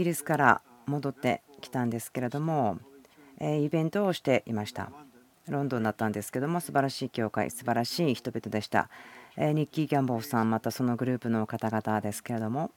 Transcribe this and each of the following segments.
ギリスから戻ってきたんですけれどもイベントをしていました。ロンドンだったんですけども素晴らしい教会素晴らしい人々でした。ニッキー・ギャンボーさんまたそのグループの方々ですけれども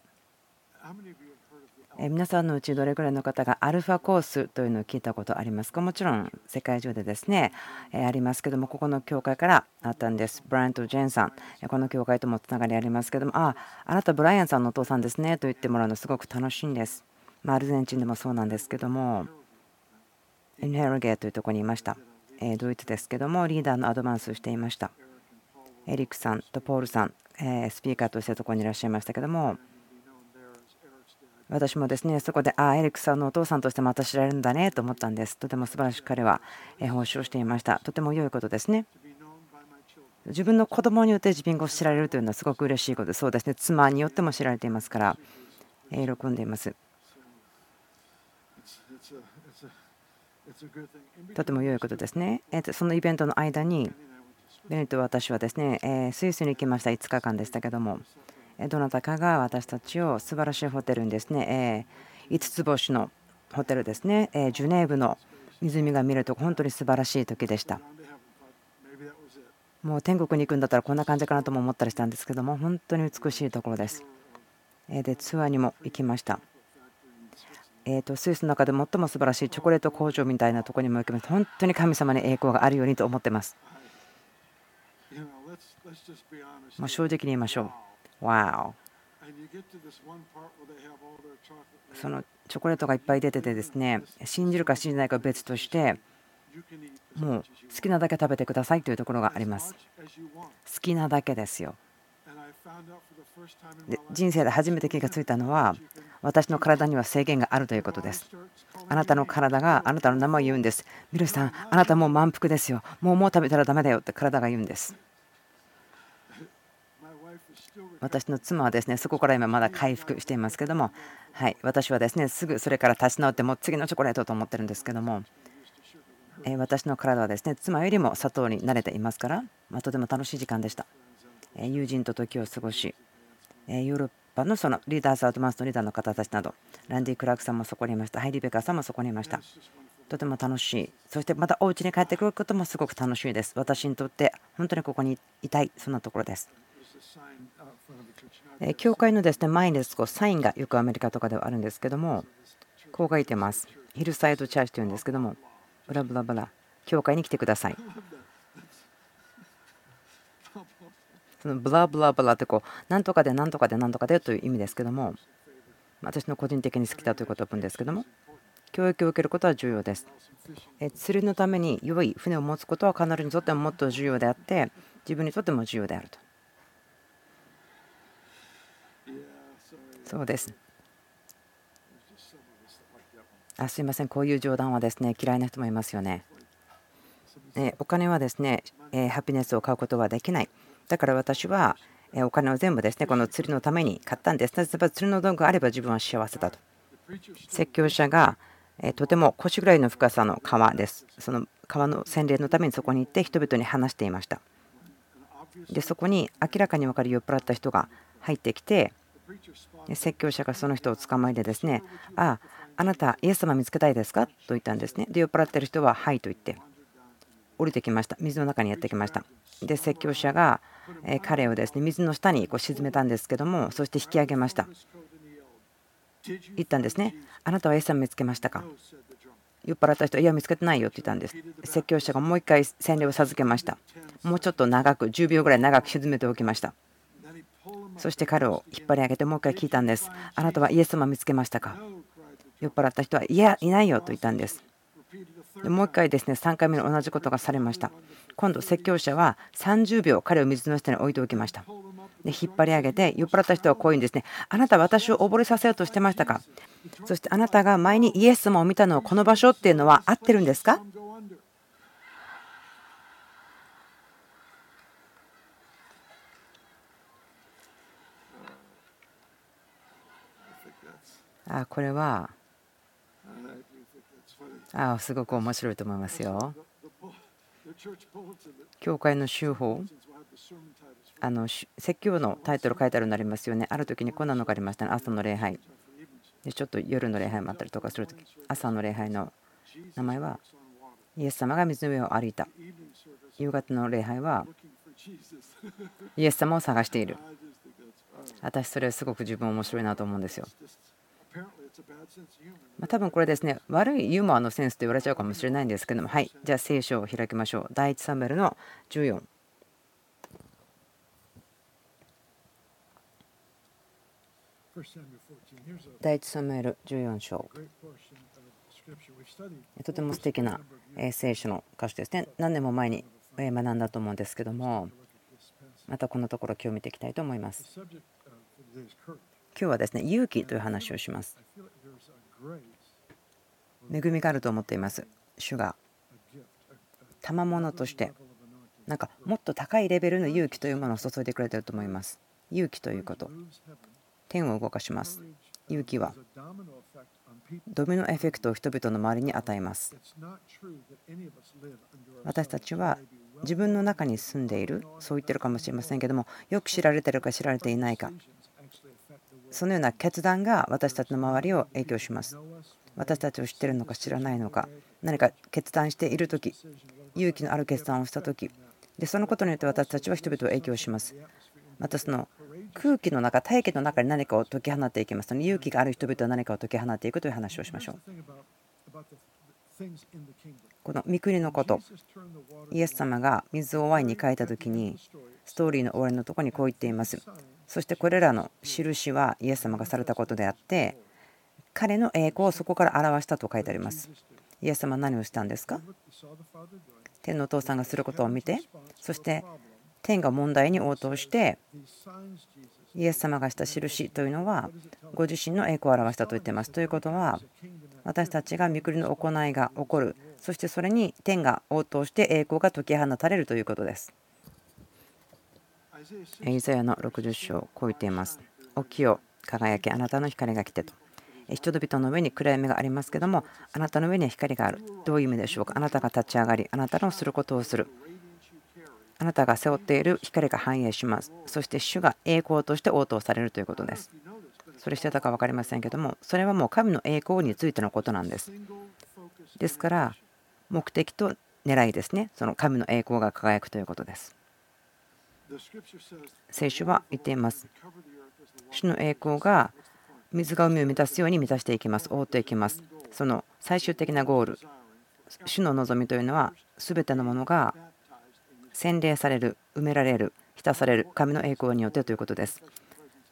皆さんのうちどれくらいの方がアルファコースというのを聞いたことありますか？もちろん世界中でですねありますけどもここの教会からあったんです。ブライアント・ジェーンさん。この教会ともつながりありますけどもあああなたブライアンさんのお父さんですねと言ってもらうのすごく楽しいんです。アルゼンチンでもそうなんですけどもインヘルゲーというところにいました。ドイツですけどもリーダーのアドバンスをしていました。エリックさんとポールさんスピーカーとしてそこにいらっしゃいましたけども私もですねそこでああエリックさんのお父さんとしてまた知られるんだねと思ったんです。とても素晴らしく彼は奉仕をしていました。とても良いことですね。自分の子供によって自分が知られるというのはすごく嬉しいこと。でそうですね。妻によっても知られていますから喜んでいます。とても良いことですねそのイベントの間にベネット私はですねスイスに行きました5日間でしたけどもどなたかが私たちを素晴らしいホテルにですね、5つ星のホテルですね、ジュネーブの湖が見ると本当に素晴らしい時でした。もう天国に行くんだったらこんな感じかなとも思ったりしたんですけども本当に美しいところです。でツアーにも行きました。えー、とスイスの中で最も素晴らしいチョコレート工場みたいなところにも行きます。本当に神様に栄光があるようにと思ってます。もう正直に言いましょう。Wow そのチョコレートがいっぱい出ててですね信じるか信じないか別としてもう好きなだけ食べてくださいというところがあります。好きなだけですよ。で人生で初めて気がついたのは私の体には制限があるということです。あなたの体があなたの名前を言うんです。ミルさんあなたもう満腹ですよ。もうもう食べたらダメだよ。って体が言うんです。私の妻はですねそこから今まだ回復していますけども、はい、私はですねすぐそれから立ち直ってもう次のチョコレートと思ってるんですけども、え私の体はですね妻よりも砂糖に慣れていますから、まとても楽しい時間でした。友人と時を過ごし、ヨーロッパのそのリーダーズ・アウトマンスのリーダーの方たちなど、ランディ・クラークさんもそこにいました、ハイリベカーさんもそこにいました。とても楽しい。そしてまたお家に帰ってくることもすごく楽しいです。私にとって本当にここにいたい、そんなところです。教会のですね前にですこうサインがよくアメリカとかではあるんですけどもこう書いてますヒルサイドチャーチというんですけどもブラブラブラ教会に来てくださいそのブラブラブラってこうなんとかでなんとかでなんとかでという意味ですけども私の個人的に好きだということを言うんですけども教育を受けることは重要です釣りのために良い船を持つことは彼女にとってももっと重要であって自分にとっても重要であるとそうです。あすいません、こういう冗談はですね嫌いな人もいますよね。お金はですね、ハピネスを買うことはできない。だから私はお金を全部ですねこの釣りのために買ったんです。例えば釣りの道具があれば自分は幸せだと。説教者がとても腰ぐらいの深さの川です。その川の洗礼のためにそこに行って人々に話していました。でそこに明らかに分かる酔っ払った人が入ってきて説教者がその人を捕まえてですね、ああ、あなた、イエス様見つけたいですか？と言ったんですね。で、酔っ払ってる人は、はいと言って、降りてきました。水の中にやってきました。で、説教者が彼をですね水の下にこう沈めたんですけども、そして引き上げました。言ったんですね。あなたはイエス様見つけましたか？酔っ払った人はいや、見つけてないよって言ったんです。説教者がもう一回洗礼を授けました。もうちょっと長く、10秒ぐらい長く沈めておきました。そして彼を引っ張り上げてもう一回聞いたんです。あなたはイエス様見つけましたか？酔っ払った人は、いや、いないよと言ったんです。もう一回ですね、3回目の同じことがされました。今度、説教者は30秒彼を水の下に置いておきました。で引っ張り上げて、酔っ払った人はこういうんですね、あなた私を溺れさせようとしてましたか？そしてあなたが前にイエス様を見たのはこの場所っていうのは合ってるんですか？あこれはあすごく面白いと思いますよ。教会の修法あの説教のタイトル書いてあるのありますよね。ある時にこんなのがありましたね。朝の礼拝。でちょっと夜の礼拝もあったりとかするとき朝の礼拝の名前はイエス様が水の上を歩いた夕方の礼拝はイエス様を探している私それすごく自分面白いなと思うんですよまあ、多分これですね悪いユーモアのセンスと言われちゃうかもしれないんですけどもはい。じゃあ聖書を開きましょう。第1サムエルの14第1サムエル14章。とても素敵な聖書の歌詞ですね。何年も前に学んだと思うんですけどもまたこのところ今日見ていきたいと思います。今日はですね勇気という話をします。恵みがあると思っています。主が賜物としてなんかもっと高いレベルの勇気というものを注いでくれていると思います。勇気ということ。天を動かします。勇気はドミノエフェクトを人々の周りに与えます。私たちは自分の中に住んでいる。そう言ってるかもしれませんけどもよく知られてるか知られていないか。そのような決断が私たちの周りを影響します。私たちを知ってるのか知らないのか何か決断している時勇気のある決断をした時でそのことによって私たちは人々を影響します。またその空気の中大気の中に何かを解き放っていきます。ので勇気がある人々は何かを解き放っていくという話をしましょう。この御国のことイエス様が水をワインに変えた時にストーリーの終わりのところにこう言っています。そしてこれらの印はイエス様がされたことであって彼の栄光をそこから表したと書いてありますイエス様は何をしたんですか？天のお父さんがすることを見てそして天が問題に応答してイエス様がした印というのはご自身の栄光を表したと言っています。ということは私たちが御国の行いが起こるそしてそれに天が応答して栄光が解き放たれるということです。イザヤの60章こう言っています。起きよ輝きあなたの光が来てと。人々の上に暗闇がありますけどもあなたの上には光がある。どういう意味でしょうか？あなたが立ち上がりあなたのすることをする。あなたが背負っている光が反映します。そして主が栄光として応答されるということです。それしてたか分かりませんけども、それはもう神の栄光についてのことなんです。ですから、目的と狙いですね、その神の栄光が輝くということです。聖書は言っています。主の栄光が水が海を満たすように満たしていきます、覆っていきます。その最終的なゴール、主の望みというのは、全てのものが洗礼される、埋められる、浸される神の栄光によってということです。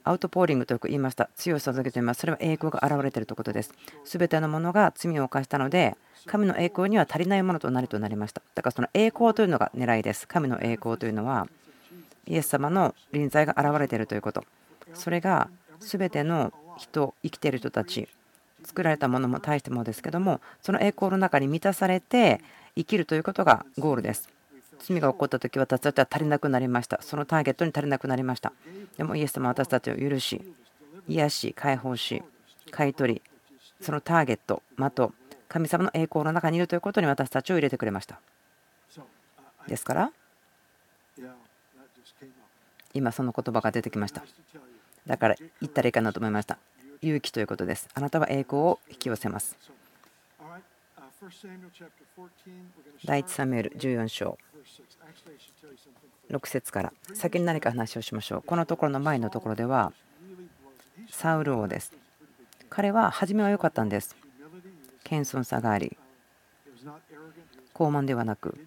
アウトポーリングとよく言いました。強さを授けています。それは栄光が現れているということです。すべてのものが罪を犯したので、神の栄光には足りないものとなりとなりました。だからその栄光というのが狙いです。神の栄光というのは、イエス様の臨在が現れているということ。それがすべての人、生きている人たち、作られたものも大してもですけども、その栄光の中に満たされて生きるということがゴールです。罪が起こった時私たちは足りなくなりましたそのターゲットに足りなくなりましたでもイエス様は私たちを許し癒し解放し買い取りそのターゲットまと神様の栄光の中にいるということに私たちを入れてくれましたですから今その言葉が出てきました。だから言ったらいいかなと思いました。勇気ということです。あなたは栄光を引き寄せます。第1サムエル14章。6節から。先に何か話をしましょう。このところの前のところではサウル王です。彼は初めは良かったんです。謙遜さがあり高慢ではなく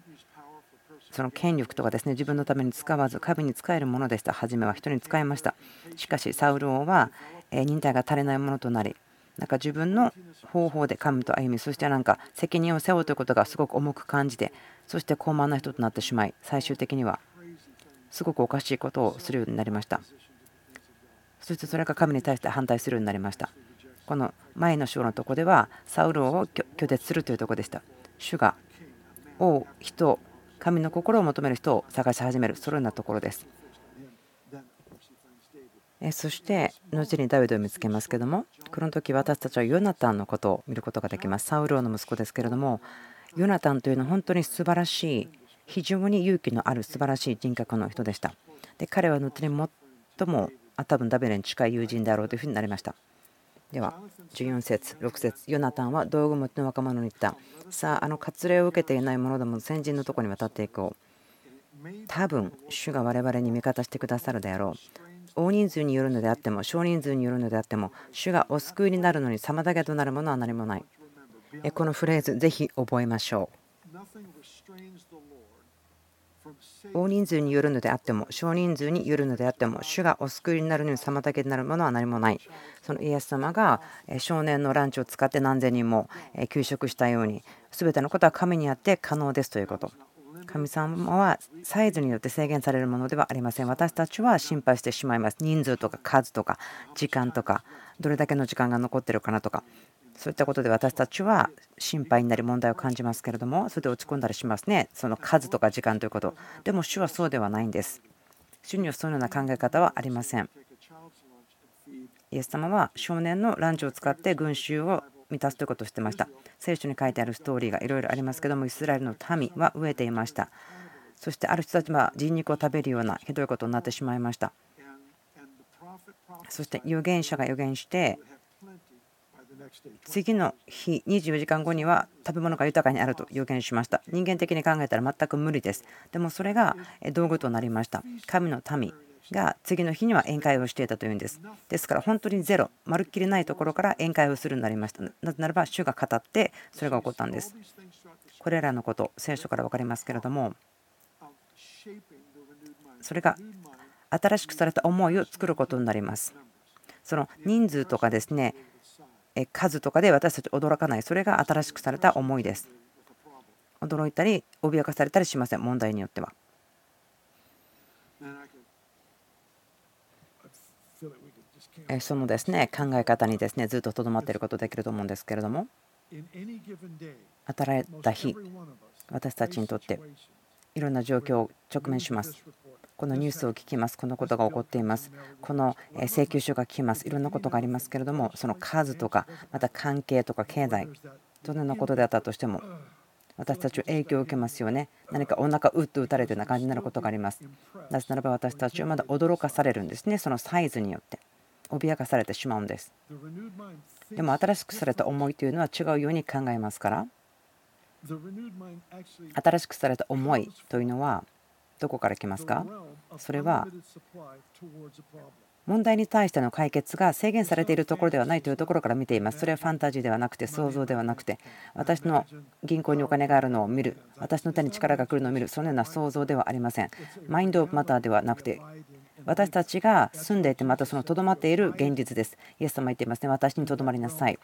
その権力とかですね自分のために使わず神に使えるものでした。初めは人に使いました。しかしサウル王は忍耐が足りないものとなりなんか自分の方法で神と歩みそしてなんか責任を背負うということがすごく重く感じてそして高慢な人となってしまい最終的にはすごくおかしいことをするようになりました。そしてそれが神に対して反対するようになりました。この前の章のとこではサウル王を拒絶するというところでした。主が王人神の心を求める人を探し始めるそのようなところです。そして後にダビデを見つけますけどもこの時私たちはヨナタンのことを見ることができます。サウル王の息子ですけれどもヨナタンというのは本当に素晴らしい非常に勇気のある素晴らしい人格の人でした。で彼は後に最もあ多分ダビデに近い友人であろうというふうになりました。では14節6節ヨナタンは道具持ちの若者に言った。さああの割礼を受けていない者ども先人のところに渡っていこう。多分主が我々に味方してくださるであろう。大人数によるのであっても少人数によるのであっても主がお救いになるのに妨げとなるものは何もない。このフレーズぜひ覚えましょう。大人数によるのであっても少人数によるのであっても主がお救いになるのに妨げになるものは何もない。そのイエス様が少年のランチを使って何千人も給食したように全てのことは神にあって可能ですということ。神様はサイズによって制限されるものではありません。私たちは心配してしまいます。人数とか数とか時間とかどれだけの時間が残ってるかなとか。そういったことで私たちは心配になり問題を感じますけれどもそれで落ち込んだりしますね。その数とか時間ということ。でも主はそうではないんです。主にはそのような考え方はありません。イエス様は少年のランチを使って群衆を満たすということをしてました。聖書に書いてあるストーリーがいろいろありますけどもイスラエルの民は飢えていました。そしてある人たちは人肉を食べるようなひどいことになってしまいました。そして預言者が預言して次の日24時間後には食べ物が豊かにあると予言しました。人間的に考えたら全く無理です。でもそれが道具となりました。神の民が次の日には宴会をしていたというんです。ですから本当にゼロまるっきりないところから宴会をするになりました。なぜならば主が語ってそれが起こったんです。これらのこと聖書から分かりますけれどもそれが新しくされた思いを作ることになります。その人数とかですね数とかで私たち驚かない。それが新しくされた思いです。驚いたり脅かされたりしません。問題によっては。そのですね考え方にですねずっととどまっていることできると思うんですけれども。与えた日私たちにとっていろんな状況を直面します。このニュースを聞きます、このことが起こっています、この請求書が来ます、いろんなことがありますけれども、その数とか、また関係とか経済、どのようなことであったとしても、私たちは影響を受けますよね。何かお腹うっと打たれるような感じになることがあります。なぜならば私たちはまだ驚かされるんですね、そのサイズによって。脅かされてしまうんです。でも新しくされた思いというのは違うように考えますから、新しくされた思いというのは、どこから来ますか？それは問題に対しての解決が制限されているところではないというところから見ています。それはファンタジーではなくて想像ではなくて私の銀行にお金があるのを見る。私の手に力が来るのを見る。そのような想像ではありません。マインド・オブ・マターではなくて私たちが住んでいてまたそのとどまっている現実です。イエス様言っていますね。私にとどまりなさい。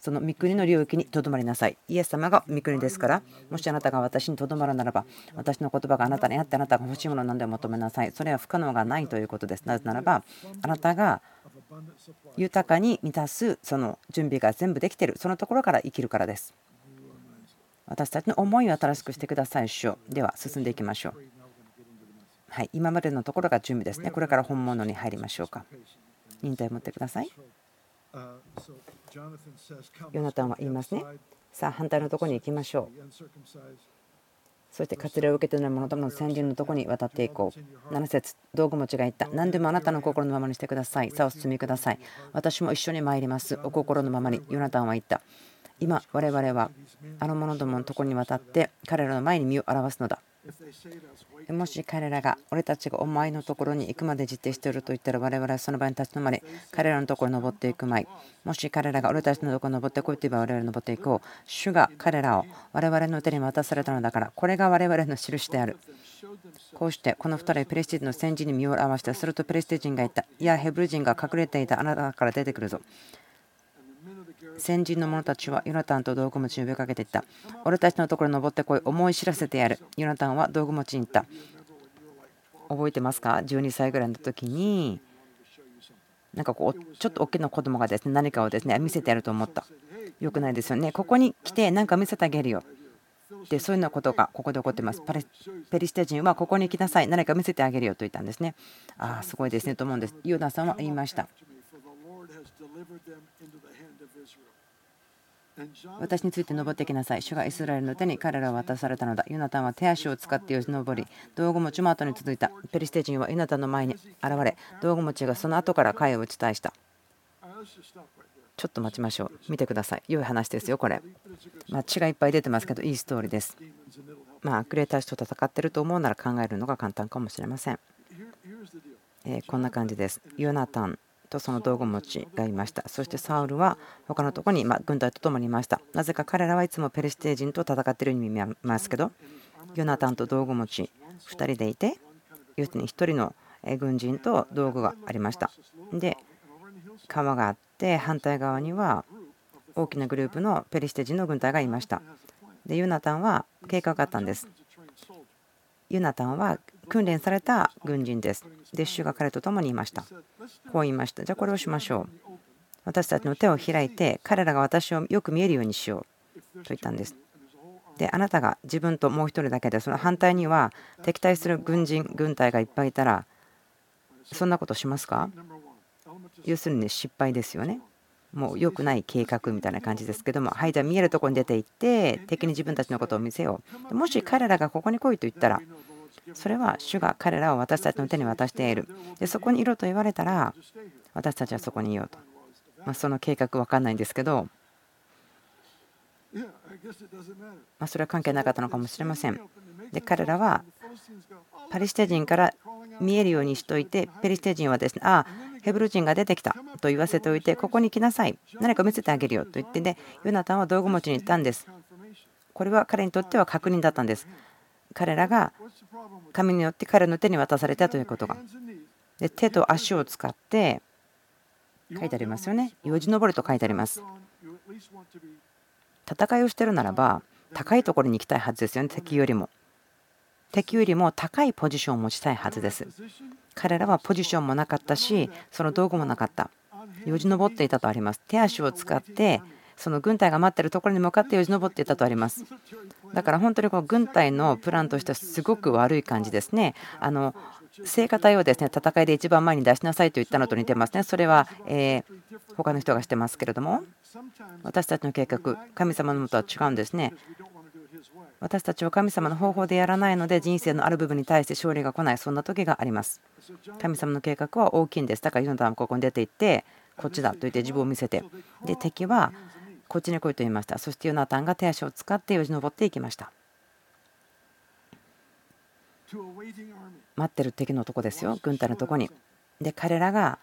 その御国の領域にとどまりなさい。イエス様が御国ですから、もしあなたが私にとどまるならば、私の言葉があなたにあってあなたが欲しいものを何でも求めなさい。それは不可能がないということです。なぜならば、あなたが豊かに満たすその準備が全部できている、そのところから生きるからです。私たちの思いを新しくしてください、主よ。では、進んでいきましょう。はい、今までのところが準備ですね。これから本物に入りましょうか。忍耐を持ってください。ヨナタンは言いますね。さあ、反対のところに行きましょう。そして割礼を受けてい者ともの先人のところに渡っていこう。7節道具持ちが言った。何でもあなたの心のままにしてください。さあ、お進みください。私も一緒に参ります。お心のままに。ヨナタンは言った。今、我々はあの者どものところに渡って彼らの前に身を表すのだ。もし彼らが俺たちがお前のところに行くまで実定していると言ったら我々はその場に立ち止まり彼らのところに登っていく前もし彼らが俺たちのところに登ってこいと言えば我々登っていこう主が彼らを我々の手に渡されたのだからこれが我々の印である。こうしてこの2人ペレステ人の戦時に身を合わせたするとペレステ人が言った。いやヘブル人が隠れていたあなたから出てくるぞ。先人の者たちはヨナタンと道具持ちに呼びかけていった。俺たちのところに登ってこい、思い知らせてやる。ヨナタンは道具持ちに言った。覚えてますか ?12 歳ぐらいの時に、なんかこう、ちょっと大きな子供がですね、何かをですね、見せてやると思った。よくないですよね。ここに来て何か見せてあげるよ。でそういうようなことがここで起こっています。ペリシテ人はここに来なさい、何か見せてあげるよと言ったんですね。ああ、すごいですねと思うんです。ユダさんは言いました。私について登ってきなさい。主がイスラエルの手に彼らを渡されたのだ。ユナタンは手足を使ってよじ登り、道具持ちも後に続いた。ペリシテ人はユナタンの前に現れ、道具持ちがその後から会を打ち返した。ちょっと待ちましょう。見てください。良い話ですよ、これ。まあ、血がいっぱい出てますけど、いいストーリーです。まあ、悪霊たちと戦ってると思うなら考えるのが簡単かもしれません。えこんな感じです。ヨナタンとその道具持ちがいました。そしてサウルは他のところにま軍隊と共にいました。なぜか彼らはいつもペリシテ人と戦っているように見えますけど、ヨナタンと道具持ち2人でいて、要するに1人の軍人と道具がありました。で、川があって反対側には大きなグループのペリシテ人の軍隊がいました。で、ユナタンは計画があったんです。ユナタンは訓練された軍人です。で、主が彼と共にいました。こう言いました。じゃあこれをしましょう。私たちの手を開いて、彼らが私をよく見えるようにしようと言ったんです。で、あなたが自分ともう一人だけで、その反対には敵対する軍人、軍隊がいっぱいいたら、そんなことしますか？要するに失敗ですよね。もう良くない計画みたいな感じですけども、はい、じゃあ見えるとこに出て行って、敵に自分たちのことを見せよう。もし彼らがここに来いと言ったら、それは主が彼らを私たちの手に渡している。でそこにいろと言われたら、私たちはそこにいようと。まあ、その計画分かんないんですけど、まそれは関係なかったのかもしれません。で彼らはパリステ人から見えるようにしといて、ペリシテ人はですね、ああ、ヘブル人が出てきたと言わせておいて、ここに来なさい、何か見せてあげるよと言ってね、ヨナタンは道具持ちに行ったんです。これは彼にとっては確認だったんです。彼らが神によって彼の手に渡されたということが。で手と足を使って書いてありますよね。よじ登りと書いてあります。戦いをしてるならば高いところに行きたいはずですよね、敵よりも。敵よりも高いポジションを持ちたいはずです。彼らはポジションもなかったし、その道具もなかった。よじ登っていたとあります。手足を使ってその軍隊が待ってるところに向かってよじ登っていたとあります。だから本当にこう軍隊のプランとしてはすごく悪い感じですね。あの聖歌隊をですね戦いで一番前に出しなさいと言ったのと似てますね。それは、え他の人がしてますけれども、私たちの計画、神様のもとは違うんですね。私たちは神様の方法でやらないので人生のある部分に対して勝利が来ないそんな時があります神様の計画は大きいんですだからヨナタンはここに出て行ってこっちだと言って自分を見せてで敵はこっちに来いと言いました。そしてヨナタンが手足を使ってよじ登っていきました。待ってる敵のとこですよ。軍隊のとこに。で彼らが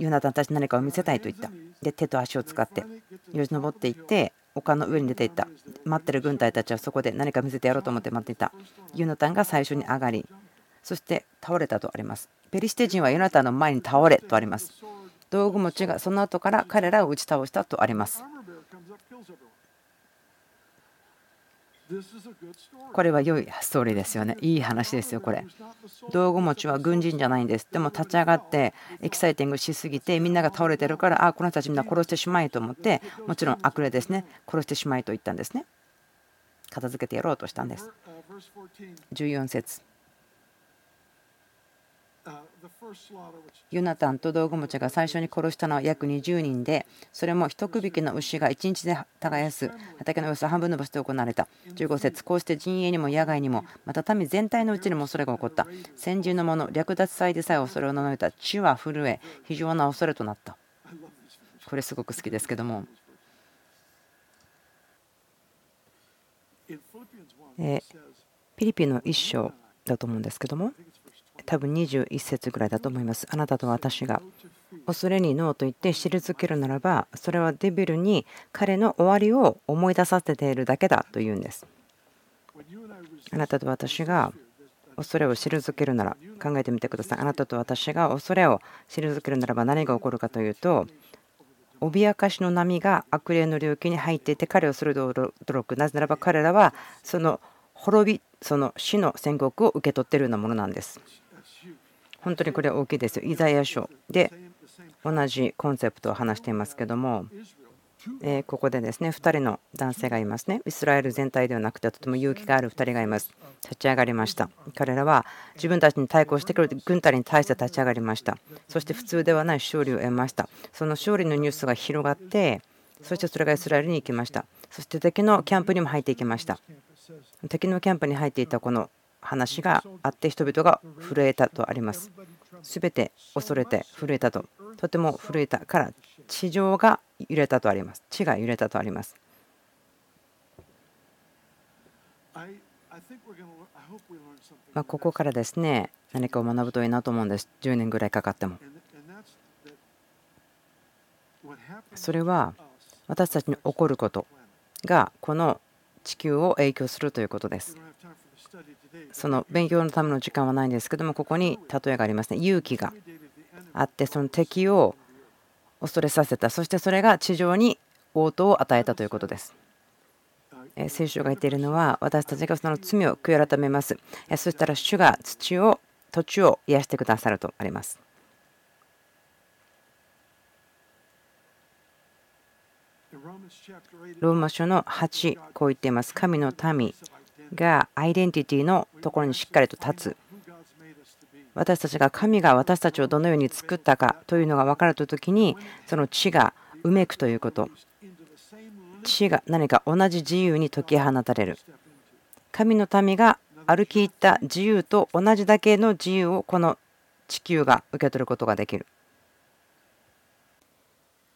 ヨナタンたち何かを見せたいと言った。で手と足を使ってよじ登っていって丘の上に出ていった。待ってる軍隊たちはそこで何か見せてやろうと思って待っていた。ヨナタンが最初に上がりそして倒れたとあります。ペリシテ人はヨナタンの前に倒れとあります。道具持ちがその後から彼らを打ち倒したとあります。これは良いストーリーですよね。いい話ですよ、これ。道具持ちは軍人じゃないんです。でも立ち上がってエキサイティングしすぎてみんなが倒れてるからああこの人たちみんな殺してしまえと思ってもちろん悪霊ですね殺してしまいと言ったんですね。片付けてやろうとしたんです。14節ユナタンと道具持ちが最初に殺したのは約20人で、それも一区引きの牛が1日で耕す畑のおよそ半分の場所で行われた。15節こうして陣営にも野外にも、また民全体のうちにもそれが起こった。先人の者、略奪祭でさえ恐れを名乗れた。地は震え、非常な恐れとなった。これすごく好きですけども。えピリピンの一章だと思うんですけども多分21節ぐらいだと思います。あなたと私が恐れにノーと言って退けるならばそれはデビルに彼の終わりを思い出させているだけだというんです。あなたと私が恐れを退けるなら考えてみてください。あなたと私が恐れを退けるならば何が起こるかというと脅かしの波が悪霊の領域に入っていて彼をそれで驚くなぜならば彼らはその滅びその死の宣告を受け取っているようなものなんです。本当にこれは大きいですよ。イザヤ書で同じコンセプトを話していますけども、えここでですね2人の男性がいますね。イスラエル全体ではなくてとても勇気がある2人がいます。立ち上がりました。彼らは自分たちに対抗してくる軍隊に対して立ち上がりました。そして普通ではない勝利を得ました。その勝利のニュースが広がって、そしてそれがイスラエルに行きました。そして敵のキャンプにも入っていきました。敵のキャンプに入っていたこの話があって人々が震えたとあります。すべて恐れて震えたと。とても震えたから地上が揺れたとあります。地が揺れたとあります。まあここからですね何かを学ぶといいなと思うんです。10年ぐらいかかっても。それは私たちに起こることがこの地球を影響するということです。その勉強のための時間はないんですけどもここに例えがありますね。勇気があってその敵を恐れさせた。そしてそれが地上に応答を与えたということです。聖書が言っているのは私たちがその罪を悔い改めます。そしたら主が土を土地を癒してくださるとあります。ローマ書の8こう言っています。神の民がアイデンティティのところにしっかりと立つ。私たちが神が私たちをどのように作ったかというのが分かるときにその地がうめくということ。地が何か同じ自由に解き放たれる。神の民が歩き入った自由と同じだけの自由をこの地球が受け取ることができる。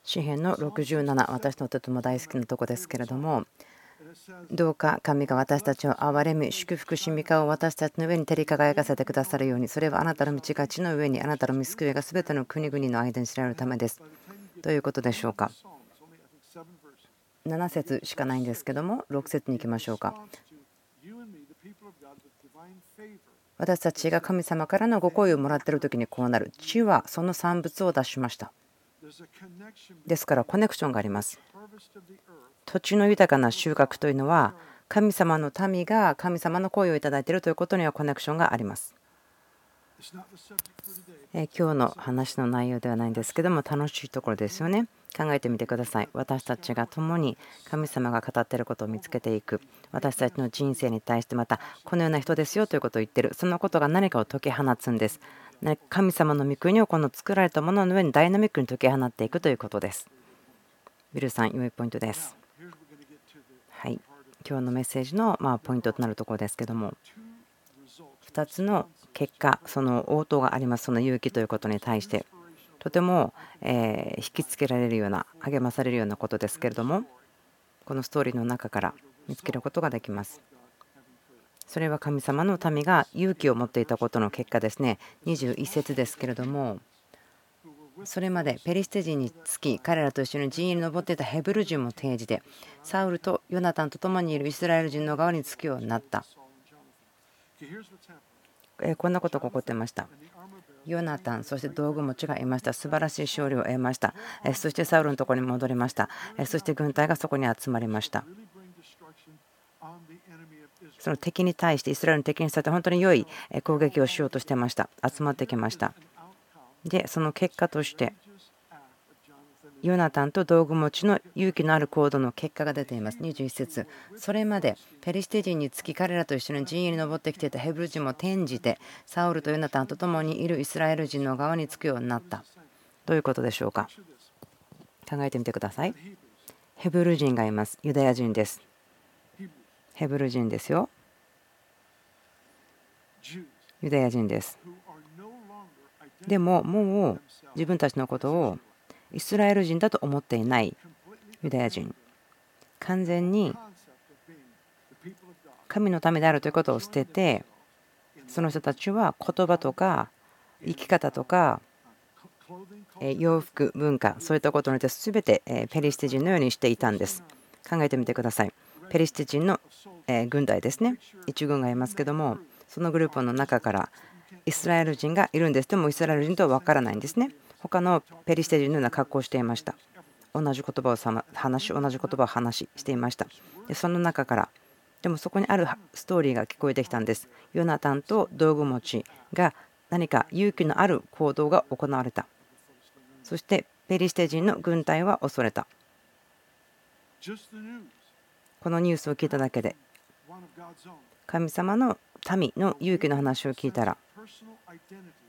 詩篇の67私のとても大好きなとこですけれどもどうか神が私たちを憐れみ祝福しみかを私たちの上に照り輝かせてくださるようにそれはあなたの道が地の上にあなたの見救いが全ての国々の間に知られるためです。ということでしょうか。7節しかないんですけども6節に行きましょうか。私たちが神様からのご好意をもらっている時にこうなる。地はその産物を出しました。ですからコネクションがあります。土地の豊かな収穫というのは神様の民が神様の声をいただいているということにはコネクションがあります。今日の話の内容ではないんですけども楽しいところですよね。考えてみてください。私たちが共に神様が語っていることを見つけていく。私たちの人生に対してまたこのような人ですよということを言ってる。そのことが何かを解き放つんです。神様の御国をこの作られたものの上にダイナミックに解き放っていくということです。ビルさん良いポイントです。はい。今日のメッセージのまポイントとなるところですけども2つの結果その応答があります。その勇気ということに対してとてもえ引きつけられるような励まされるようなことですけれどもこのストーリーの中から見つけることができます。それは神様の民が勇気を持っていたことの結果ですね。21節ですけれどもそれまでペリシテ人につき彼らと一緒に陣営に登っていたヘブル人も定時でサウルとヨナタンと共にいるイスラエル人の側につくようになったこんなことが起こってました。ヨナタン、そして道具持ちがいました。素晴らしい勝利を得ました。そしてサウルのところに戻りました。そして軍隊がそこに集まりました。その敵に対して、イスラエルの敵に対して本当に良い攻撃をしようとしてました。集まってきました。で、その結果として、ヨナタンと道具持ちの勇気のある行動の結果が出ています。21節それまでペリシテ人につき彼らと一緒に陣営に登ってきていたヘブル人も転じてサウルとヨナタンと共にいるイスラエル人の側につくようになった。どういうことでしょうか？考えてみてください。ヘブル人がいます。ユダヤ人です。ヘブル人ですよ。ユダヤ人です。でももう自分たちのことをイスラエル人だと思っていないユダヤ人。完全に神のためであるということを捨ててその人たちは言葉とか生き方とか洋服文化そういったことによって全てペリシテ人のようにしていたんです。考えてみてください。ペリシテ人の軍隊ですね。一軍がいますけどもそのグループの中からイスラエル人がいるんです。でもイスラエル人とは分からないんですね。他のペリシテ人のような格好をしていました。同じ言葉を話し同じ言葉を話していました。でその中からでもそこにあるストーリーが聞こえてきたんです。ヨナタンと道具持ちが何か勇気のある行動が行われた。そしてペリシテ人の軍隊は恐れた。このニュースを聞いただけで神様の民の勇気の話を聞いたら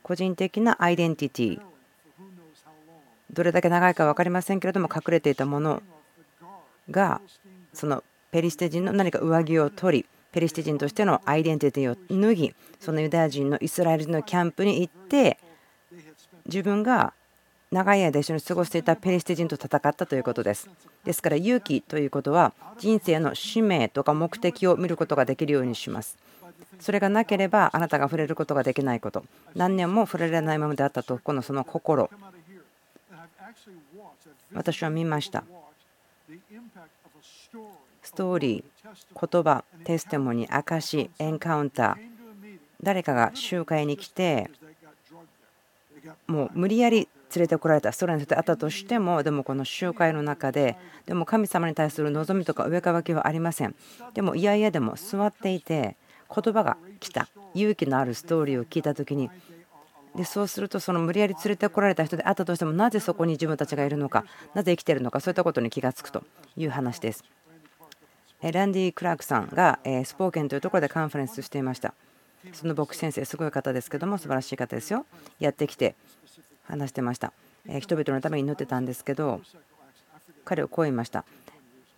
個人的なアイデンティティどれだけ長いか分かりませんけれども隠れていたものがそのペリシテ人の何か上着を取りペリシテ人としてのアイデンティティを脱ぎそのユダヤ人のイスラエル人のキャンプに行って自分が長い間一緒に過ごしていたペリシテ人と戦ったということです。ですから勇気ということは人生の使命とか目的を見ることができるようにします。それがなければあなたが触れることができないこと、何年も触れられないままであったと、このその心、私は見ました。ストーリー、言葉、テステモニー、証、エンカウンター、誰かが集会に来て、もう無理やり連れてこられた。ストレントであったとしてもでもこの集会の中ででも神様に対する望みとか上かわきはありません。でもいやいやでも座っていて言葉が来た。勇気のあるストーリーを聞いた時に。でそうするとその無理やり連れてこられた人であったとしてもなぜそこに自分たちがいるのか。なぜ生きているのか。そういったことに気がつくと。いう話です。ランディ・クラークさんがスポーケンというところでカンファレンスしていました。その牧師先生すごい方ですけども素晴らしい方ですよ。やってきて話してました。人々のために祈ってたんですけど、彼をこう言いました。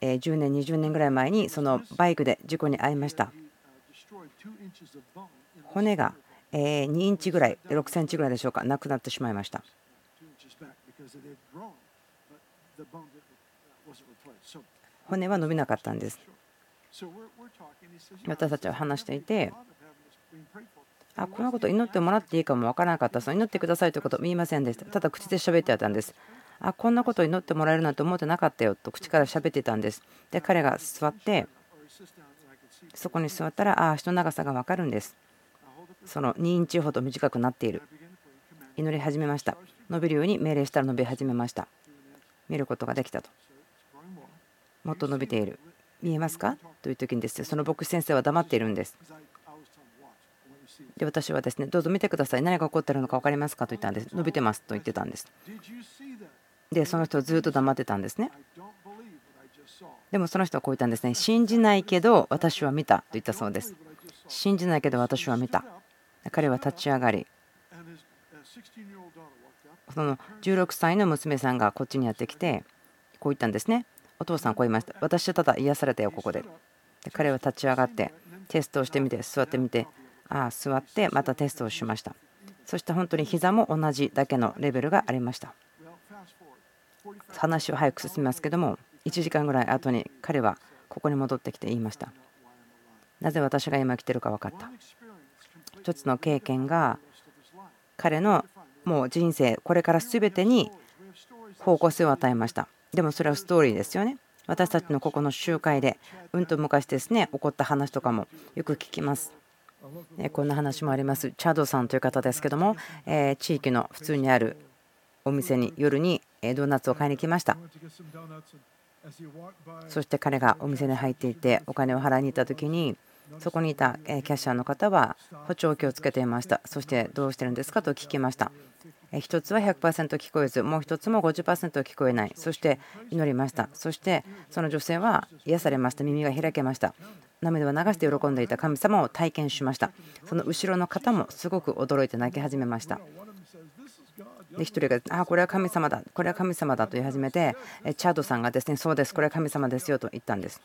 10年、20年ぐらい前にそのバイクで事故に遭いました。骨が2インチぐらい、6センチぐらいでしょうか、なくなってしまいました。骨は伸びなかったんです。私たちは話していて、あこのこと祈ってもらっていいかも分からなかった。その祈ってくださいということを言いませんでした。ただ口で喋ってやったんです。あこんなこと祈ってもらえるなんて思ってなかったよと口から喋ってたんです。で彼が座ってそこに座ったらああ人の長さが分かるんです。その2インチほど短くなっている。祈り始めました。伸びるように命令したら伸び始めました。見ることができたと。もっと伸びている。見えますか？という時にですねその牧師先生は黙っているんです。で私はですねどうぞ見てください。何が起こってるのか分かりますか？と言ったんです。伸びてます。と言ってたんです。でその人はずっと黙ってたんですね。でもその人はこう言ったんですね。信じないけど私は見たと言ったそうです。信じないけど私は見た。彼は立ち上がりその16歳の娘さんがこっちにやってきてこう言ったんですね。お父さんこう言いました。私はただ癒されたよここで。彼は立ち上がってテストをしてみて座ってみてあ座ってまたテストをしました。そして本当に膝も同じだけのレベルがありました。話を早く進みますけども1時間ぐらい後に彼はここに戻ってきて言いました。なぜ私が今来てるか分かった。一つの経験が彼のもう人生これから全てに方向性を与えました。でもそれはストーリーですよね。私たちのここの集会でうんと昔ですね起こった話とかもよく聞きます。こんな話もあります。チャドさんという方ですけども、地域の普通にあるお店に夜にドーナツを買いに来ました。そして彼がお店に入っていてお金を払いに行った時にそこにいたキャッシャーの方は補聴器をつけていました。そしてどうしてるんですかと聞きました。1つは100%聞こえずもう1つも50%聞こえない。そして祈りました。そしてその女性は癒されました。耳が開けました。涙を流して喜んでいた神様を体験しました。その後ろの方もすごく驚いて泣き始めました。で1人があこれは神様だ。これは神様だと言い始めてチャードさんがですねそうです。これは神様ですよと言ったんです。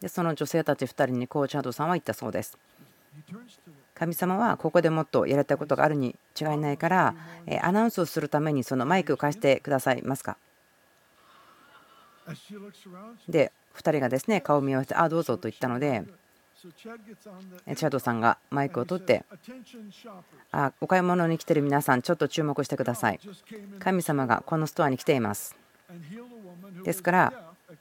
でその女性たち2人にこうチャードさんは言ったそうです。神様はここでもっとやりたことがあるに違いないからアナウンスをするためにそのマイクを貸してくださいますか？で2人がですね顔を見合わせてあどうぞと言ったのでチャドさんがマイクを取ってあお買い物に来てる皆さんちょっと注目してください。神様がこのストアに来ています。ですから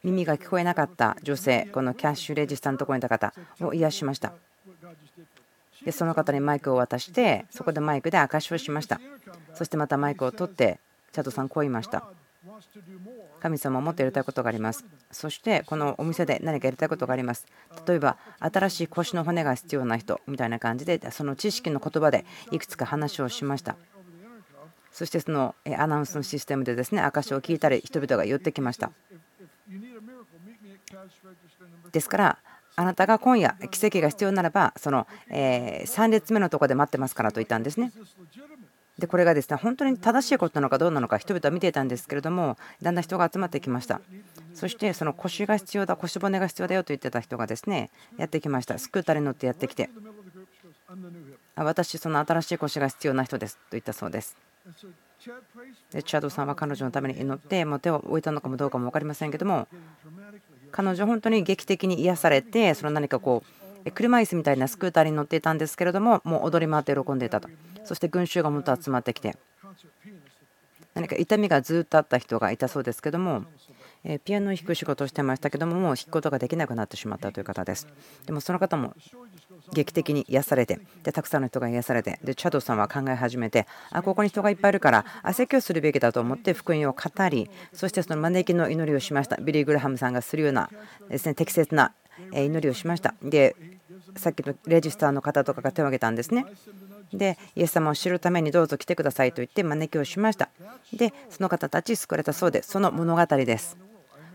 耳が聞こえなかった女性このキャッシュレジスタのところにいた方を癒しました。でその方にマイクを渡してそこでマイクで証しをしました。そしてまたマイクを取ってチャドさんこう言いました。神様はもっとやりたいことがあります。そしてこのお店で何かやりたいことがあります。例えば新しい腰の骨が必要な人みたいな感じでその知識の言葉でいくつか話をしました。そしてそのアナウンスのシステムでですね証を聞いたり人々が寄ってきました。ですからあなたが今夜奇跡が必要ならばその3列目のところで待ってますからと言ったんですね。でこれがですね本当に正しいことなのかどうなのか人々は見ていたんですけれどもだんだん人が集まってきました。そしてその腰が必要だ腰骨が必要だよと言ってた人がですねやってきました。スクーターに乗ってやってきて。私その新しい腰が必要な人ですと言ったそうです。でチャードさんは彼女のために祈ってもう手を置いたのかもどうかも分かりませんけども彼女本当に劇的に癒されてその何かこう車椅子みたいなスクーターに乗っていたんですけれどももう踊り回って喜んでいたと。そして群衆がもっと集まってきて何か痛みがずっとあった人がいたそうですけどもピアノを弾く仕事をしてましたけどももう弾くことができなくなってしまったという方です。でもその方も劇的に癒されてでたくさんの人が癒されてでチャドさんは考え始めてあここに人がいっぱいいるからあ説教するべきだと思って福音を語りそしてその招きの祈りをしました。ビリー・グラハムさんがするようなですね適切な祈りをしました。でさっきのレジスターの方とかが手を挙げたんですね。でイエス様を知るためにどうぞ来てくださいと言って招きをしました。でその方たち救われたそうでその物語です。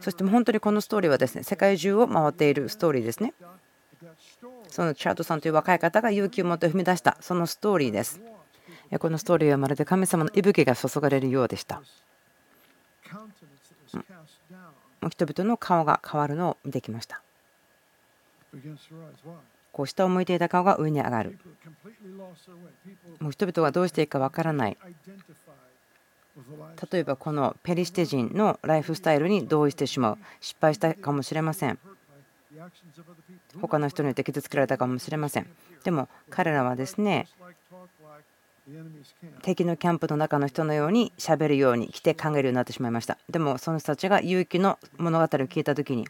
そして本当にこのストーリーはですね世界中を回っているストーリーですね。そのチャートさんという若い方が勇気を持って踏み出したそのストーリーです。このストーリーはまるで神様の息吹が注がれるようでした。人々の顔が変わるのを見てきました。こう下を向いていた顔が上に上がる。もう人々がどうしていいかわからない。例えばこのペリシテ人のライフスタイルに同意してしまう。失敗したかもしれません。他の人によって傷つけられたかもしれません。でも彼らはですね敵のキャンプの中の人のようにしゃべるように来て考えるようになってしまいました。でもその人たちが勇気の物語を聞いた時に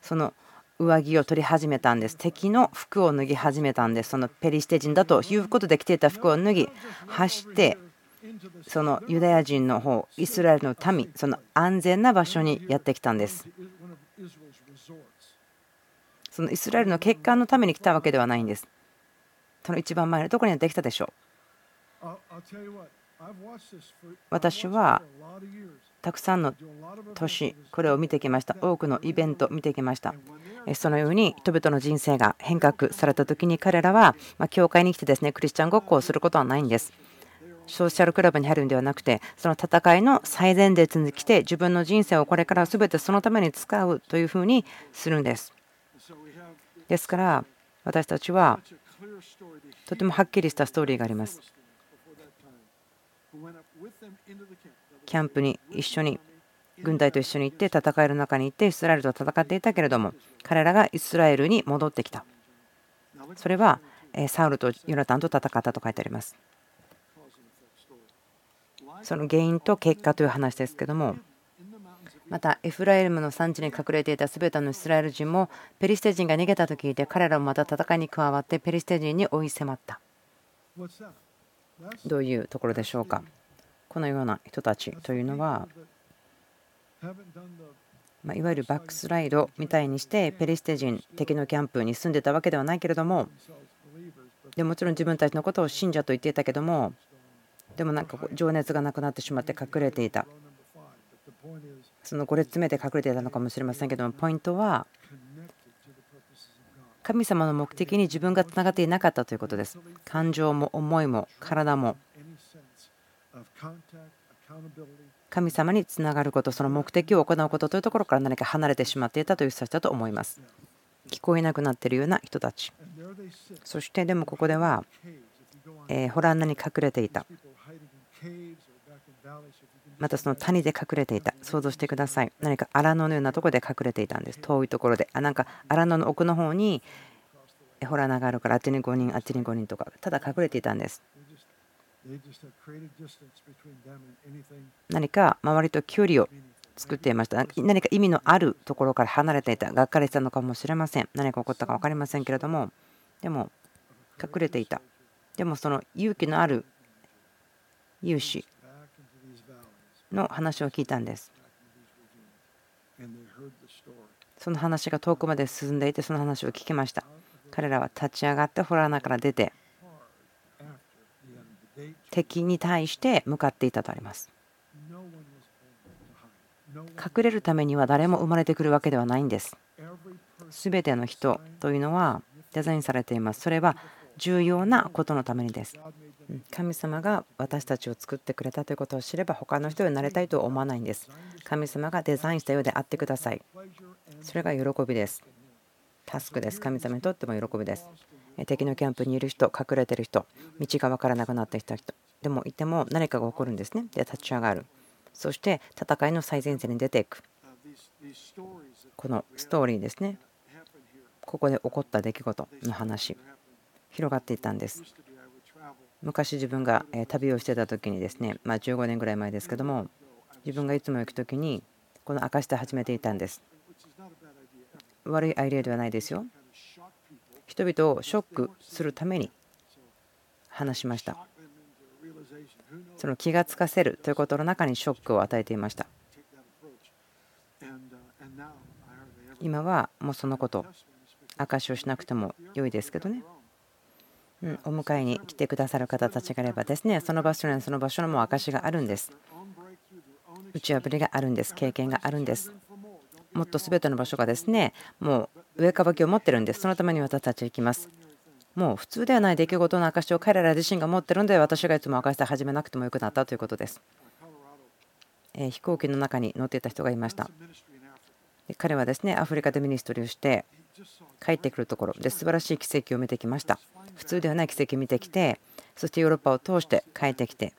その上着を取り始めたんです。敵の服を脱ぎ始めたんです。そのペリシテ人だということで着ていた服を脱ぎ走ってそのユダヤ人の方イスラエルの民その安全な場所にやってきたんです。そのイスラエルの欠陥のために来たわけではないんです。その一番前のところにやってきたでしょう。私はたくさんの年これを見てきました。多くのイベント見てきました。そのように人々の人生が変革された時に彼らは教会に来てですねクリスチャンごっこをすることはないんです。ソーシャルクラブに入るんではなくてその戦いの最前列に来て自分の人生をこれから全てそのために使うというふうにするんです。ですから私たちはとてもはっきりしたストーリーがあります。キャンプに一緒に軍隊と一緒に行って戦える中に行ってイスラエルと戦っていたけれども彼らがイスラエルに戻ってきた。それはサウルとヨナタンと戦ったと書いてあります。その原因と結果という話ですけどもまたエフライムの産地に隠れていた全てのイスラエル人もペリシテ人が逃げたと聞いて彼らもまた戦いに加わってペリシテ人に追い迫った。どういうところでしょうか。このような人たちというのはまいわゆるバックスライドみたいにしてペリシテ人敵のキャンプに住んでたわけではないけれどもでもちろん自分たちのことを信者と言っていたけどもでもなんか情熱がなくなってしまって隠れていた。その5列目で隠れていたのかもしれませんけどもポイントは神様の目的に自分がつながっていなかったということです。感情も思いも体も神様につながることその目的を行うことというところから何か離れてしまっていたという人たちだと思います。聞こえなくなっているような人たち。そしてでもここではホラー穴に隠れていた。またその谷で隠れていた。想像してください。何か荒野のようなところで隠れていたんです。遠いところで。あなんか荒野の奥の方にホラー穴があるからあっちに5人あっちに5人とか。ただ隠れていたんです何か周りと距離を作っていました。何か意味のあるところから離れていたがっかりしたのかもしれません。何が起こったか分かりませんけれどもでも隠れていた。でもその勇気のある勇士の話を聞いたんです。その話が遠くまで進んでいてその話を聞きました。彼らは立ち上がってホラー穴から出て敵に対して向かっていたとあります。隠れるためには誰も生まれてくるわけではないんです。全ての人というのはデザインされています。それは重要なことのためにです。神様が私たちを作ってくれたということを知れば他の人になりたいとは思わないんです。神様がデザインしたようであってください。それが喜びです。タスクです。神様にとっても喜びです敵のキャンプにいる人隠れてる人道が分からなくなってきた人でもいても何かが起こるんですね。で、立ち上がる。そして戦いの最前線に出ていく。このストーリーですね。ここで起こった出来事の話、広がっていったんです。昔自分が旅をしてた時にですね、まあ、15年ぐらい前ですけども、自分がいつも行く時に、この証で始めていたんです。悪いアイデアではないですよ。人々をショックするために話しました。その気がつかせるということの中にショックを与えていました。今はもうそのこと、証しをしなくても良いですけどね。うん、お迎えに来てくださる方たちがあればですね、その場所にその場所のも証があるんです。打ち破りがあるんです。経験があるんです。もっと全ての場所がですね、もう上かばきを持ってるんです。そのために私たちは行きます。もう普通ではない出来事の証を彼ら自身が持ってるので私がいつも証して始めなくてもよくなったということです。え飛行機の中に乗っていた人がいました。彼はですねアフリカでミニストリーをして帰ってくるところで素晴らしい奇跡を見てきました。普通ではない奇跡を見てきてそしてヨーロッパを通して帰ってきて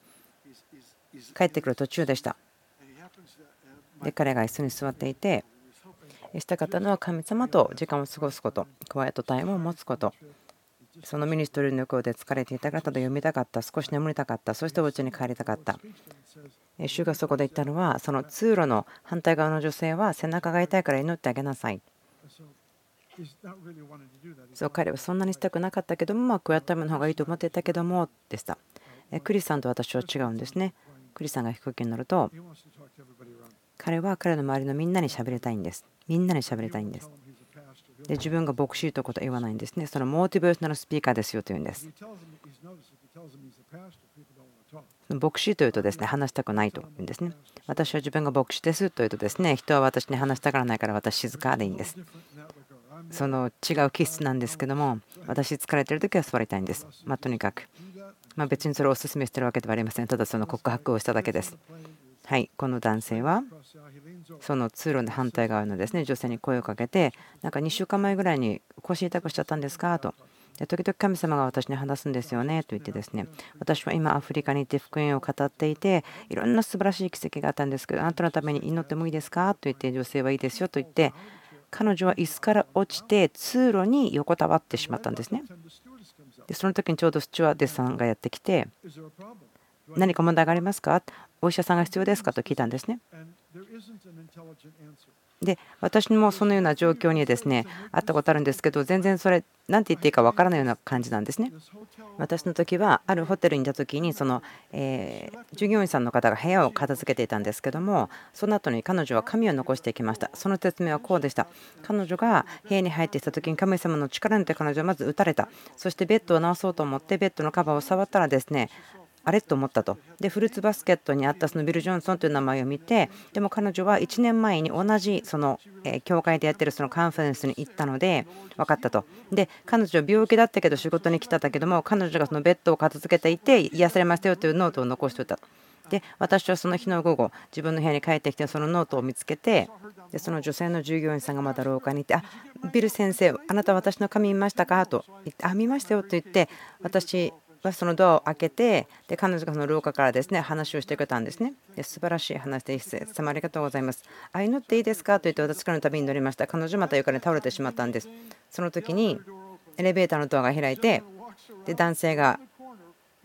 帰ってくる途中でした。で彼が椅子に座っていてしたかったのは神様と時間を過ごすことクワイエットタイムを持つことそのミニストリーの横で疲れていた方と読みたかった、少し眠りたかった、そしてお家に帰りたかった。主がそこで言ったのは、その通路の反対側の女性は背中が痛いから祈ってあげなさい。そう彼はそんなにしたくなかったけども、まあ、クワッタイムの方がいいと思っていたけども、でした。クリスさんと私は違うんですね。クリスさんが飛行機に乗ると、彼は彼の周りのみんなに喋りたいんです。みんなに喋りたいんです。で自分が牧師ということは言わないんですね。そのモーティベーショナルスピーカーですよというんです。牧師というとですね話したくないと言うんですね。私は自分が牧師ですというとですね人は私に話したがらないから私静かでいいんです。その違う気質なんですけども私疲れてる時は座りたいんです。まあ、とにかく、まあ、別にそれをお勧めしてるわけではありません。ただその告白をしただけです。はい、この男性はその通路の反対側のですね女性に声をかけて、なんか2週間前ぐらいに腰痛くしちゃったんですかと。で時々神様が私に話すんですよねと言ってですね私は今アフリカに行って福音を語っていていろんな素晴らしい奇跡があったんですけどあなたのために祈ってもいいですか？と言って女性はいいですよと言って彼女は椅子から落ちて通路に横たわってしまったんですねでその時にちょうどスチュワーデスさんがやってきて何か問題がありますか？お医者さんが必要ですか？と聞いたんですね。で私もそのような状況にですねあったことあるんですけど全然それ何て言っていいか分からないような感じなんですね。私の時はあるホテルにいた時にその、え従業員さんの方が部屋を片付けていたんですけどもその後に彼女は紙を残していきました。その説明はこうでした。彼女が部屋に入ってきた時に神様の力によって彼女はまず打たれた。そしてベッドを直そうと思ってベッドのカバーを触ったらですねあれ？と思ったと。で、フルーツバスケットにあったそのビル・ジョンソンという名前を見て、でも彼女は1年前に同じその教会でやってるそのカンファレンスに行ったので分かったと。で、彼女は病気だったけど仕事に来たんだけども、彼女がそのベッドを片付けていて癒されましたよというノートを残しておいた。で私はその日の午後自分の部屋に帰ってきてそのノートを見つけてでその女性の従業員さんがまた廊下にいて「あビル先生あなた私の髪見ましたか?」と言って「あ見ましたよ」と言って私はそのドアを開けてで彼女がその廊下からですね話をしてくれたんですね。で素晴らしい話で一斉様ありがとうございます。あ祈っていいですか？と言って私からの旅に乗りました。彼女また床に倒れてしまったんです。その時にエレベーターのドアが開いてで男性が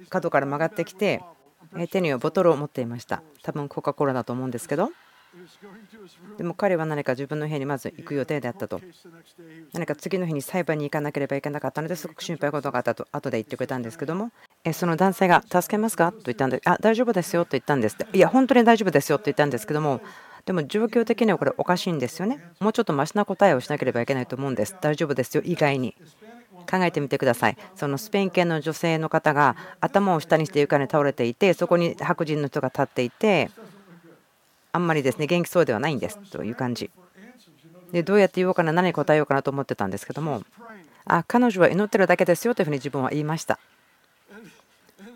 角から曲がってきて手にはボトルを持っていました。多分コカ・コーラだと思うんですけど。でも彼は何か自分の部屋にまず行く予定であったと。何か次の日に裁判に行かなければいけなかったのですごく心配事があったと後で言ってくれたんですけども、その男性が助けますか？と言ったんで、あ、大丈夫ですよと言ったんですって。いや、本当に大丈夫ですよと言ったんですけども、でも状況的にはこれおかしいんですよね。もうちょっとマシな答えをしなければいけないと思うんです。大丈夫ですよ、以外に。考えてみてください。そのスペイン系の女性の方が頭を下にして床に倒れていて、そこに白人の人が立っていて、あんまりですね元気そうではないんですという感じでどうやって言おうかな何答えようかなと思ってたんですけどもあ彼女は祈ってるだけですよというふうに自分は言いました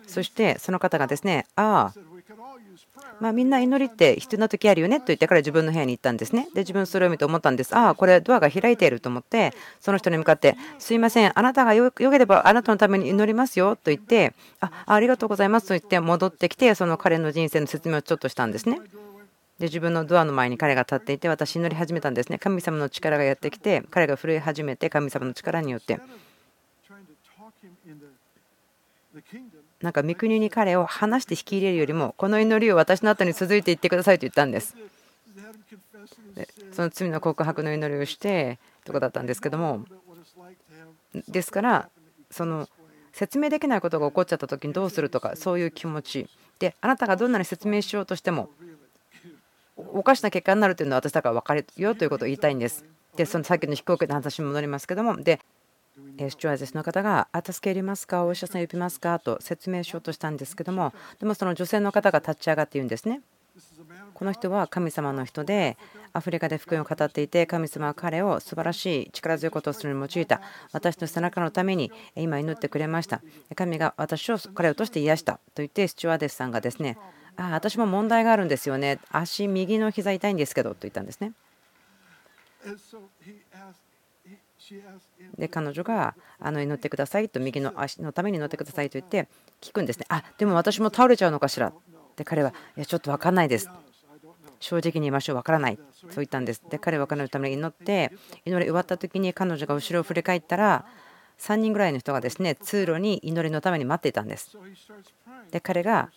そしてその方がですねああまあ、みんな祈りって必要な時あるよねと言ってから自分の部屋に行ったんですね。で、自分それを見て思ったんです。ああ、これドアが開いていると思って、その人に向かって、すいません、あなたがよければあなたのために祈りますよと言って、あありがとうございますと言って戻ってきて、その彼の人生の説明をちょっとしたんですね。で自分のドアの前に彼が立っていて私祈り始めたんですね。神様の力がやってきて彼が震え始めて神様の力によって。なんか御国に彼を話して引き入れるよりもこの祈りを私の後に続いていってくださいと言ったんです。でその罪の告白の祈りをしてとかだったんですけども。ですからその説明できないことが起こっちゃった時にどうするとかそういう気持ち。であなたがどんなに説明しようとしてもおかしな結果になるというのは私だから分かるよということを言いたいんです。で、そのさっきの飛行機の話に戻りますけども、で、スチュワーデスの方が、あ、助け入れますか、お医者さん呼びますか？と説明しようとしたんですけども、でもその女性の方が立ち上がって言うんですね。この人は神様の人で、アフリカで福音を語っていて、神様は彼を素晴らしい力強いことをするに用いた。私の背中のために今祈ってくれました。神が私を彼を通して癒したと言って、スチュワーデスさんがですね、あ私も問題があるんですよね。足右の膝痛いんですけどと言ったんですね。で彼女があの祈ってくださいと右の足のために祈ってくださいと言って聞くんですね。あでも私も倒れちゃうのかしら？で彼はいやちょっと分かんないです。正直に言いましょう。分からない。そう言ったんです。で彼は彼のために祈って祈り終わった時に彼女が後ろを振り返ったら3人ぐらいの人がですね通路に祈りのために待っていたんです。で彼が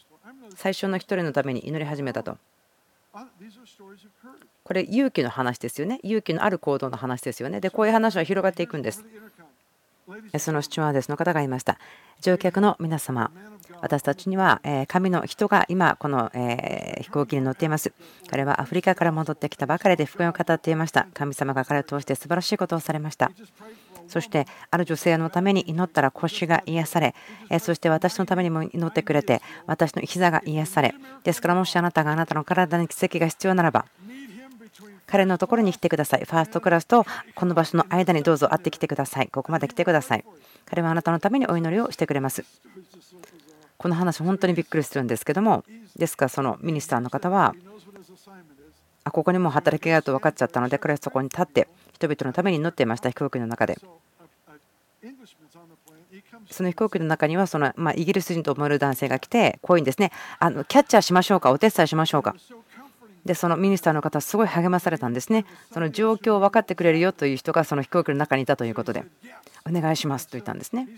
最初の1人のために祈り始めたと。これ勇気の話ですよね。勇気のある行動の話ですよね。で、こういう話は広がっていくんです。そのスチュワーデスの方がいました。乗客の皆様、私たちには神の人が今、この飛行機に乗っています。彼はアフリカから戻ってきたばかりで福音を語っていました。神様が彼を通して素晴らしいことをされました。そしてある女性のために祈ったら腰が癒されそして私のためにも祈ってくれて私の膝が癒されですからもしあなたがあなたの体に奇跡が必要ならば彼のところに来てください。ファーストクラスとこの場所の間にどうぞ会ってきてください。ここまで来てください。彼はあなたのためにお祈りをしてくれます。この話、本当にびっくりするんですけども、ですから、そのミニスターの方は、あここにも働きがあると分かっちゃったので、彼はそこに立って、人々のために乗っていました、飛行機の中で。その飛行機の中にはその、まイギリス人と思われる男性が来て、こういうんですねあの、キャッチャーしましょうか、お手伝いしましょうか。で、そのミニスターの方、すごい励まされたんですね。その状況を分かってくれるよという人がその飛行機の中にいたということで、お願いしますと言ったんですね。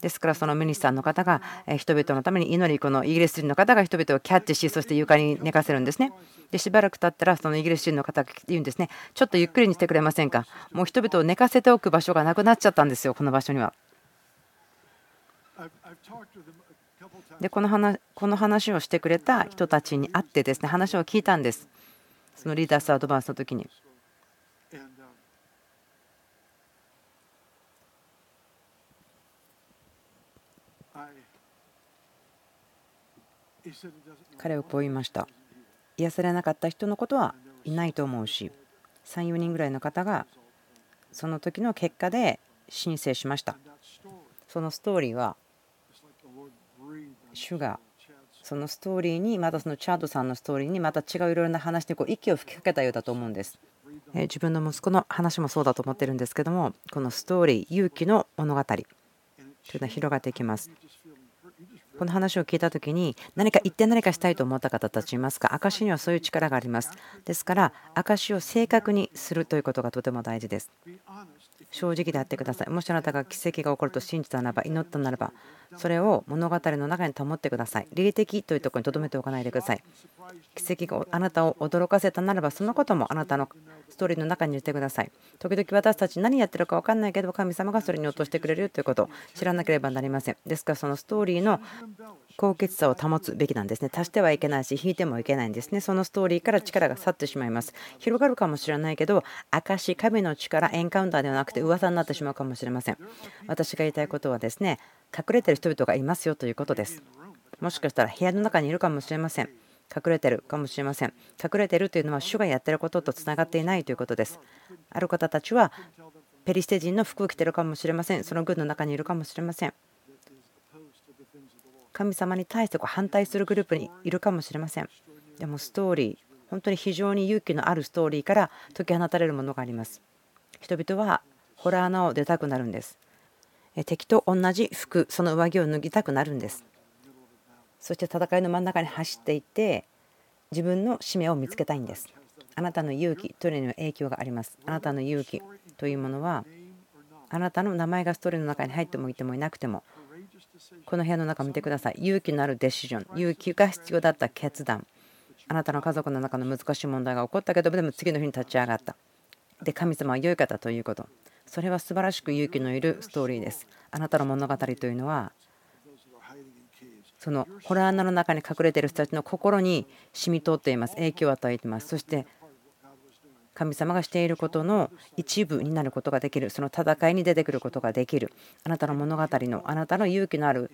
ですから、そのミニスターの方が人々のために祈り、このイギリス人の方が人々をキャッチし、そして床に寝かせるんですね。で、しばらく経ったら、そのイギリス人の方が言うんですね、ちょっとゆっくりにしてくれませんか。もう人々を寝かせておく場所がなくなっちゃったんですよ、この場所には。でこの話この話をしてくれた人たちに会ってですね話を聞いたんです。そのリーダースアドバンスの時に。彼はこう言いました。癒されなかった人のことはいないと思うし34人ぐらいの方がその時の結果で申請しました。そのストーリーは主がそのストーリーにまたそのチャードさんのストーリーにまた違ういろいろな話でこう息を吹きかけたようだと思うんです。自分の息子の話もそうだと思ってるんですけどもこのストーリー勇気の物語というのは広がっていきます。この話を聞いた時に何か言って何かしたいと思った方たちいますか？証にはそういう力があります。ですから証を正確にするということがとても大事です。正直であってください。もしあなたが奇跡が起こると信じたならば祈ったならばそれを物語の中に保ってください。霊的というところに留めておかないでください。奇跡があなたを驚かせたならば、そのこともあなたのストーリーの中に入れてください。時々私たち何やってるか分かんないけど、神様がそれに落としてくれるということを知らなければなりません。ですから、そのストーリーの高潔さを保つべきなんですね。足してはいけないし、引いてもいけないんですね。そのストーリーから力が去ってしまいます。広がるかもしれないけど、証、神の力、エンカウンターではなくて噂になってしまうかもしれません。私が言いたいことはですね、隠れてる人々がいますよということです。もしかしたら部屋の中にいるかもしれません。隠れてるかもしれません。隠れてるというのは主がやってることとつながっていないということです。ある方たちはペリシテ人の服を着てるかもしれません。その軍の中にいるかもしれません。神様に対してこう反対するグループにいるかもしれません。でもストーリー本当に非常に勇気のあるストーリーから解き放たれるものがあります。人々はホラー穴を出たくなるんです。敵と同じ服その上着を脱ぎたくなるんです。そして戦いの真ん中に走っていって自分の使命を見つけたいんです。あなたの勇気というのには影響があります。あなたの勇気というものはあなたの名前がストーリーの中に入ってもいてもいなくてもこの部屋の中見てください。勇気のあるデシジョン。勇気が必要だった決断。あなたの家族の中の難しい問題が起こったけどでも次の日に立ち上がった。で神様は良い方ということ。それは素晴らしく勇気のいるストーリーです。あなたの物語というのはそのホラー穴の中に隠れている人たちの心に染み通っています。影響を与えています。そして神様がしていることの一部になることができるその戦いに出てくることができるあなたの物語のあなたの勇気のある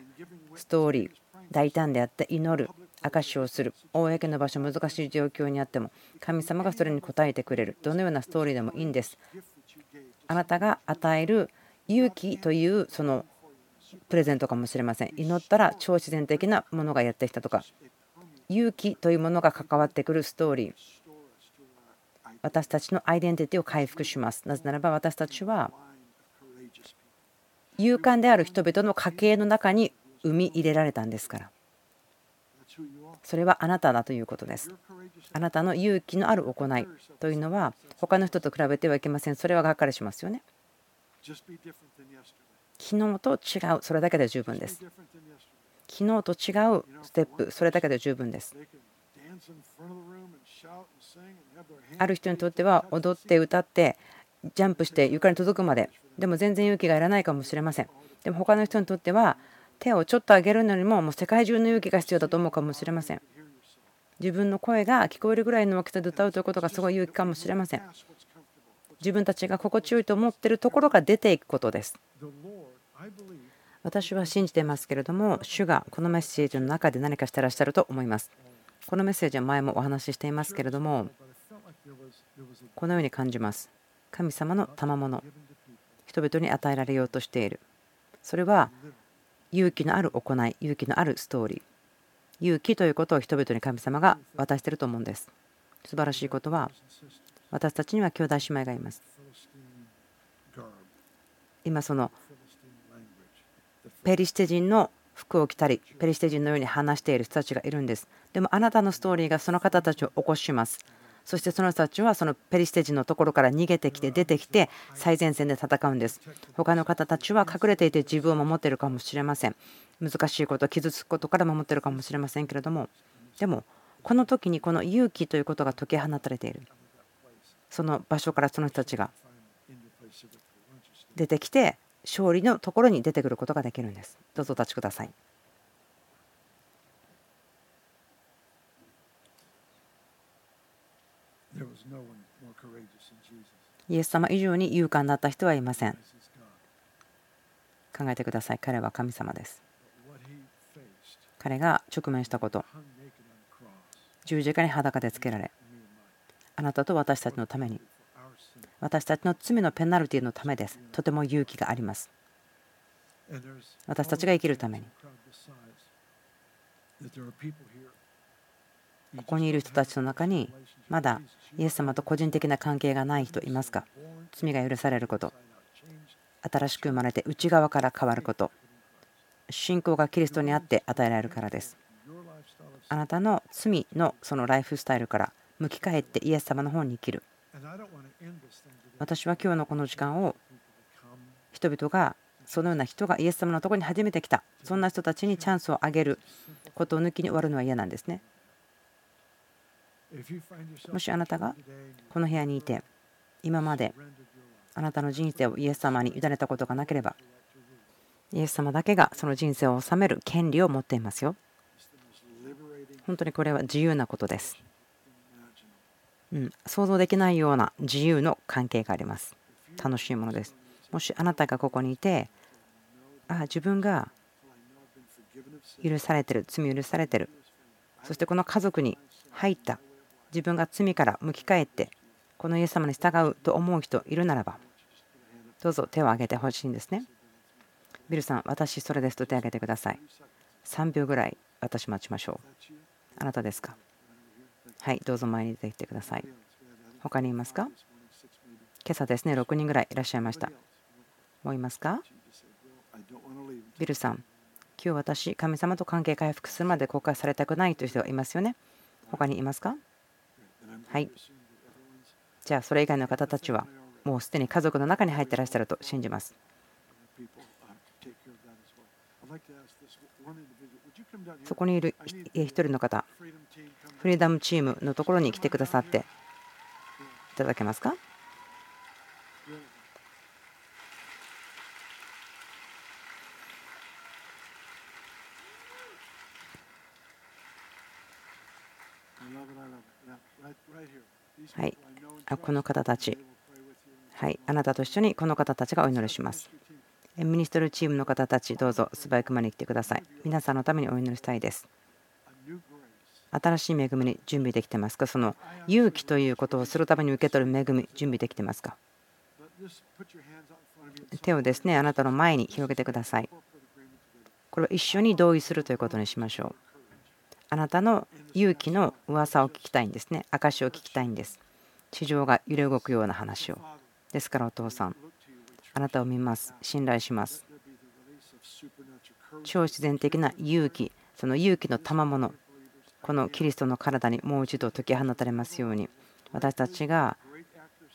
ストーリー大胆であって祈る証しをする公の場所難しい状況にあっても神様がそれに応えてくれる。どのようなストーリーでもいいんです。あなたが与える勇気というそのプレゼントかもしれません。祈ったら超自然的なものがやってきたとか勇気というものが関わってくるストーリー。私たちのアイデンティティを回復します。なぜならば私たちは勇敢である人々の家系の中に生み入れられたんですから。それはあなただということです。あなたの勇気のある行いというのは他の人と比べてはいけません。それはがっかりしますよね。昨日と違う、それだけで十分です。昨日と違うステップ、それだけで十分です。ある人にとっては踊って歌ってジャンプして床に届くまで。でも全然勇気がいらないかもしれません。でも他の人にとっては手をちょっと上げるのにももう世界中の勇気が必要だと思うかもしれません。自分の声が聞こえるぐらいの大きさで歌うということがすごい勇気かもしれません。自分たちが心地よいと思ってるところが出ていくことです。私は信じてますけれども主がこのメッセージの中で何かしてらっしゃると思います。このメッセージは前もお話ししていますけれどもこのように感じます。神様の賜物人々に与えられようとしている。それは勇気のある行い勇気のあるストーリー。勇気ということを人々に神様が渡していると思うんです。素晴らしいことは私たちには兄弟姉妹がいます。今そのペリシテ人の服を着たりペリシテ人のように話している人たちがいるんです。でもあなたのストーリーがその方たちを起こします。そしてその人たちはそのペリシテ人のところから逃げてきて出てきて最前線で戦うんです。他の方たちは隠れていて自分を守っているかもしれません。難しいこと傷つくことから守っているかもしれませんけれども。でもこの時にこの勇気ということが解き放たれている。その場所からその人たちが出てきて勝利のところに出てくることができるんです。どうぞお立ちください。イエス様以上に勇敢だった人はいません。考えてください。彼は神様です。彼が直面したこと。十字架に裸でつけられあなたと私たちのために私たちの罪のペナルティのためです。とても勇気があります。私たちが生きるために。ここにいる人たちの中にまだイエス様と個人的な関係がない人いますか？罪が許されること。新しく生まれて内側から変わること。信仰がキリストにあって与えられるからです。あなたの罪のそのライフスタイルから向き返ってイエス様の方に生きる。私は今日のこの時間を人々がそのような人がイエス様のところに初めて来た。そんな人たちにチャンスをあげることを抜きに終わるのは嫌なんですね。もしあなたがこの部屋にいて今まであなたの人生をイエス様に委ねたことがなければイエス様だけがその人生を治める権利を持っていますよ。本当にこれは自由なことです。うん、想像できないような自由の関係があります。楽しいものです。もしあなたがここにいてあ自分が許されてる罪許されてる。そしてこの家族に入った。自分が罪から向き返ってこのイエス様に従うと思う人いるならばどうぞ手を挙げてほしいんですね。ビルさん、私それですと手を挙げてください。3秒ぐらい私待ちましょう。あなたですか？はい、どうぞ前に出てきてください。他にいますか？今朝ですね、6人ぐらいいらっしゃいました。もういますか？ビルさん、今日私、神様と関係回復するまで公開されたくないという人がいますよね。他にいますか？はい。じゃあ、それ以外の方たちは、もうすでに家族の中に入ってらっしゃると信じます。そこにいる1人の方、フリーダムチームのところに来てくださっていただけますか？はい、あこの方たち、はい、あなたと一緒にこの方たちがお祈りします。ミニストルチームの方たち、どうぞ素早く間に来てください。皆さんのためにお祈りしたいです。新しい恵みに準備できてますか？その勇気ということをするために受け取る恵み、準備できてますか？手をですね、あなたの前に広げてください。これは一緒に同意するということにしましょう。あなたの勇気の噂を聞きたいんですね。証を聞きたいんです。地上が揺れ動くような話を。ですからお父さん、あなたを見ます。信頼します。超自然的な勇気、その勇気の賜物、このキリストの体にもう一度解き放たれますように、私たちが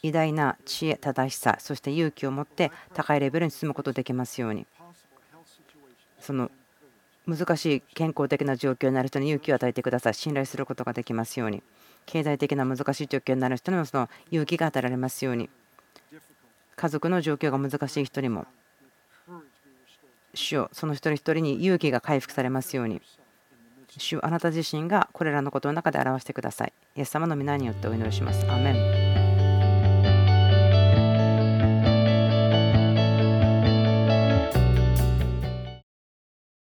偉大な知恵、正しさ、そして勇気を持って高いレベルに進むことができますように、その難しい健康的な状況になる人に勇気を与えてください。信頼することができますように。経済的な難しい状況になる人にもその勇気が与えられますように。家族の状況が難しい人にも主よその一人一人に勇気が回復されますように主あなた自身がこれらのことの中で表してください。イエス様の皆によってお祈りします。アメン。